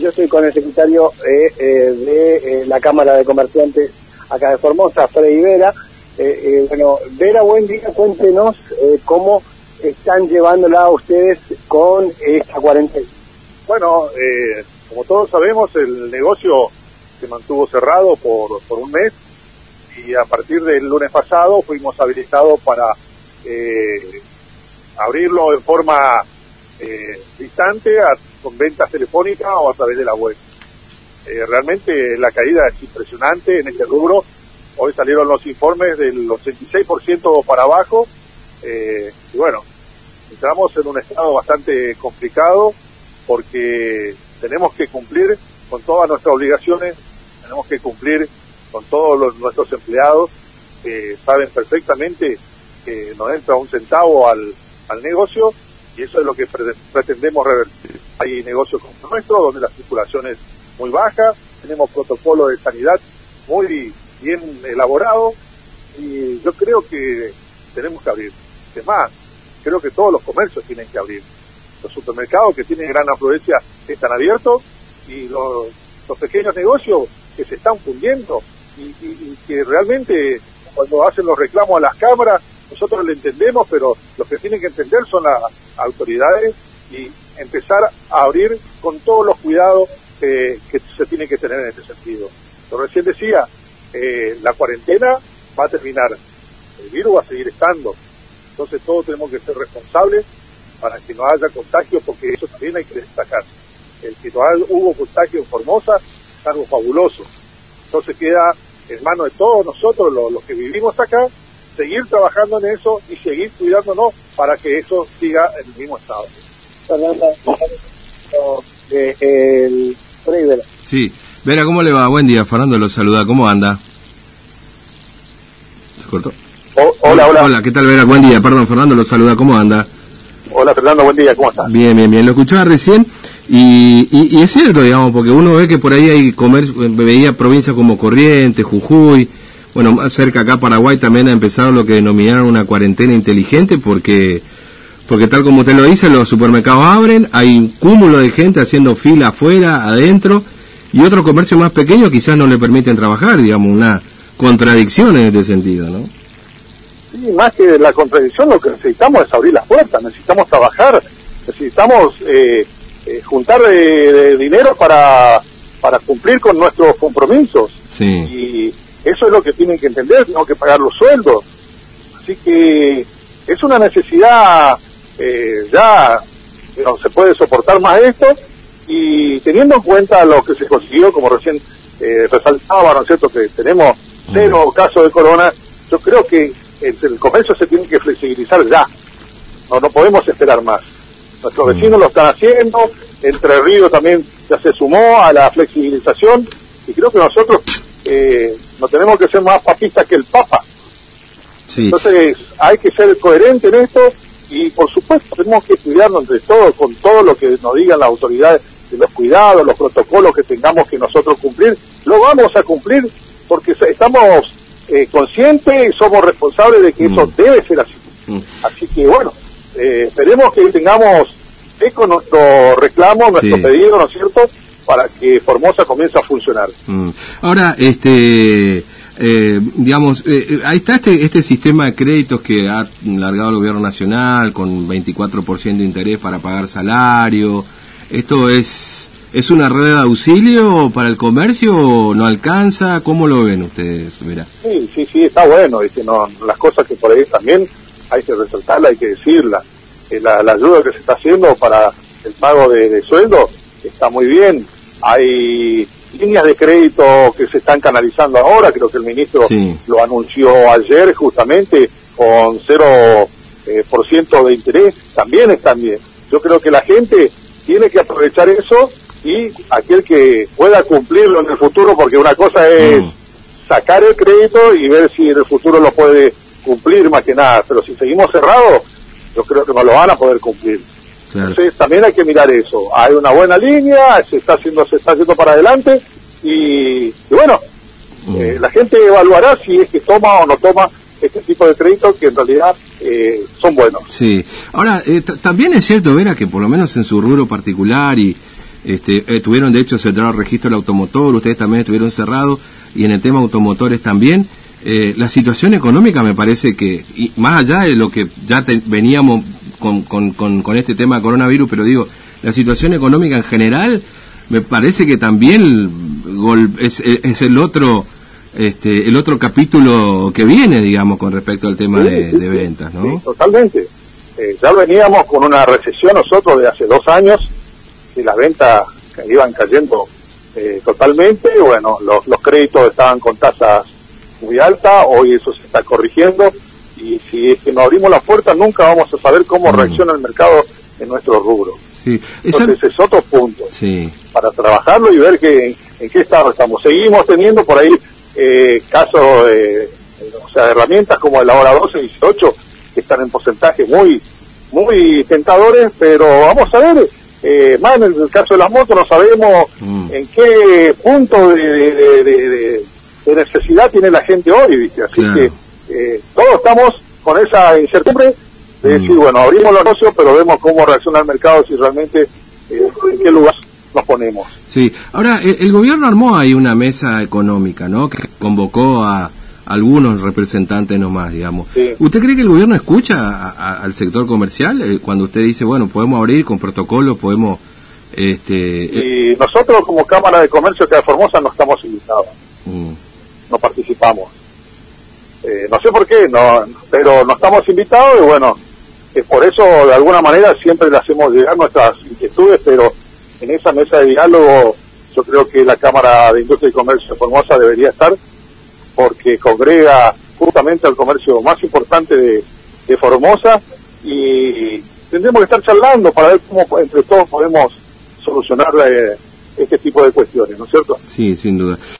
yo estoy con el secretario eh, eh, de la Cámara de Comerciantes acá de Formosa, Freddy Vera. bueno, Vera, buen día, cuéntenos cómo están llevándola ustedes con esta cuarentena. Bueno, como todos sabemos, el negocio se mantuvo cerrado por, un mes y a partir del lunes pasado fuimos habilitados para eh, abrirlo en forma eh, distante con ventas telefónicas o a través de la web. Eh, realmente la caída es impresionante en este rubro. Hoy salieron los informes del 86% para abajo. Eh, y bueno, entramos en un estado bastante complicado porque tenemos que cumplir con todas nuestras obligaciones, tenemos que cumplir con todos nuestros empleados que saben perfectamente que no entra un centavo al, al negocio y eso es lo que pretendemos revertir. Hay negocios como nuestro donde la circulación es muy baja, tenemos protocolos de sanidad muy bien elaborados y yo creo que tenemos que abrir. Es más, creo que todos los comercios tienen que abrir. Los supermercados que tienen gran afluencia están abiertos y los, pequeños negocios que se están fundiendo y, y, que realmente cuando hacen los reclamos a las cámaras, nosotros lo entendemos, pero los que tienen que entender son las autoridades y empezar a abrir con todos los cuidados que se tienen que tener en este sentido. Lo recién decía, eh, la cuarentena va a terminar, el virus va a seguir estando, entonces todos tenemos que ser responsables para que no haya contagio, porque eso también hay que destacar. El que no hubo contagio en Formosa es algo fabuloso. Entonces queda en manos de todos nosotros, los, que vivimos acá, seguir trabajando en eso y seguir cuidándonos para que eso siga en el mismo estado. Eh, sí, Vera, ¿cómo le va? Buen día, Fernando lo saluda, ¿cómo anda? ¿Se cortó? hola, hola. Hola, ¿qué tal, Vera? Buen día, perdón, Fernando lo saluda, ¿cómo anda? Hola, Fernando, buen día, ¿cómo estás? Bien, bien, bien, lo escuchaba recién y, y, es cierto, digamos, porque uno ve que por ahí hay comercio, veía provincias como Corrientes, Jujuy, bueno, más cerca acá Paraguay también ha empezado lo que denominaron una cuarentena inteligente porque porque tal como usted lo dice, los supermercados abren, hay un cúmulo de gente haciendo fila afuera, adentro, y otros comercios más pequeños quizás no le permiten trabajar, digamos, una contradicción en este sentido, ¿no? Sí, más que la contradicción, lo que necesitamos es abrir las puertas, necesitamos trabajar, necesitamos eh, eh, juntar de, dinero para, para cumplir con nuestros compromisos. Y eso es lo que tienen que entender, tenemos que pagar los sueldos. Así que es una necesidad eh, ya no se puede soportar más esto y teniendo en cuenta lo que se consiguió, como recién eh, resaltaba, ¿no es cierto?, que tenemos cero casos de corona, yo creo que el, comercio se tiene que flexibilizar ya. No, no podemos esperar más. Nuestros vecinos lo están haciendo, Entre Ríos también ya se sumó a la flexibilización y creo que nosotros eh, no tenemos que ser más papistas que el Papa. Entonces hay que ser coherente en esto y por supuesto tenemos que cuidarnos entre todos con todo lo que nos digan las autoridades de los cuidados, los protocolos que tengamos que nosotros cumplir, lo vamos a cumplir porque estamos eh, conscientes y somos responsables de que eso mm. debe ser así. Mm. Así que bueno, eh, esperemos que tengamos eco nuestro reclamo, nuestro pedido, ¿no es cierto?, para que Formosa comience a funcionar. Mm. Ahora, este... Eh, digamos, eh, ahí está este, este sistema de créditos que ha largado el gobierno nacional con 24% de interés para pagar salario. ¿Esto es, es una red de auxilio para el comercio o no alcanza? ¿Cómo lo ven ustedes? Mira. Sí, sí, sí, está bueno. Y no, las cosas que por ahí también hay que resaltarla, hay que decirla. Eh, la, ayuda que se está haciendo para el pago de, sueldo está muy bien. Hay líneas de crédito que se están canalizando ahora, creo que el ministro lo anunció ayer justamente con 0% eh, por ciento de interés, también están bien. Yo creo que la gente tiene que aprovechar eso y aquel que pueda cumplirlo en el futuro, porque una cosa es mm. sacar el crédito y ver si en el futuro lo puede cumplir más que nada, pero si seguimos cerrados, yo creo que no lo van a poder cumplir. Entonces también hay que mirar eso. Hay una buena línea, se está haciendo, se está haciendo para adelante y, bueno, mm. eh, la gente evaluará si es que toma o no toma este tipo de créditos que en realidad eh, son buenos. Sí. Ahora, eh, también es cierto, Vera, que por lo menos en su rubro particular y este, eh, tuvieron de hecho cerrado el registro del automotor, ustedes también estuvieron cerrados y en el tema automotores también. Eh, la situación económica me parece que, y más allá de lo que ya veníamos con, con, con, este tema de coronavirus, pero digo, la situación económica en general, me parece que también es, es el otro este, el otro capítulo que viene, digamos, con respecto al tema de, ventas, ¿no? totalmente. Eh, ya veníamos con una recesión nosotros de hace dos años, y las ventas iban cayendo eh, totalmente, bueno, los, los créditos estaban con tasas muy altas, hoy eso se está corrigiendo, y si es que no abrimos las puertas nunca vamos a saber cómo mm. reacciona el mercado en nuestro rubro. Sí. Entonces es otro punto sí. para trabajarlo y ver que, en qué estado estamos. Seguimos teniendo por ahí eh, casos, o sea, herramientas como la hora 12 y 18 que están en porcentajes muy muy tentadores, pero vamos a ver, eh, más en el, caso de las motos no sabemos mm. en qué punto de, necesidad tiene la gente hoy, ¿viste? así que eh, todos estamos con esa incertidumbre de decir, mm. bueno, abrimos los negocios, pero vemos cómo reacciona el mercado, si realmente eh, en qué lugar nos ponemos. Sí, ahora el, gobierno armó ahí una mesa económica, ¿no? Que convocó a algunos representantes nomás, digamos. ¿Usted cree que el gobierno escucha al sector comercial eh, cuando usted dice, bueno, podemos abrir con protocolo, podemos... Este, eh? y nosotros como Cámara de Comercio de Formosa no estamos invitados, mm. no participamos. Eh, no sé por qué, no, pero no estamos invitados y bueno, por eso de alguna manera siempre le hacemos llegar nuestras inquietudes, pero en esa mesa de diálogo yo creo que la Cámara de Industria y Comercio de Formosa debería estar porque congrega justamente al comercio más importante de, Formosa y tendremos que estar charlando para ver cómo entre todos podemos solucionar eh, este tipo de cuestiones, ¿no es cierto? Sí, sin duda.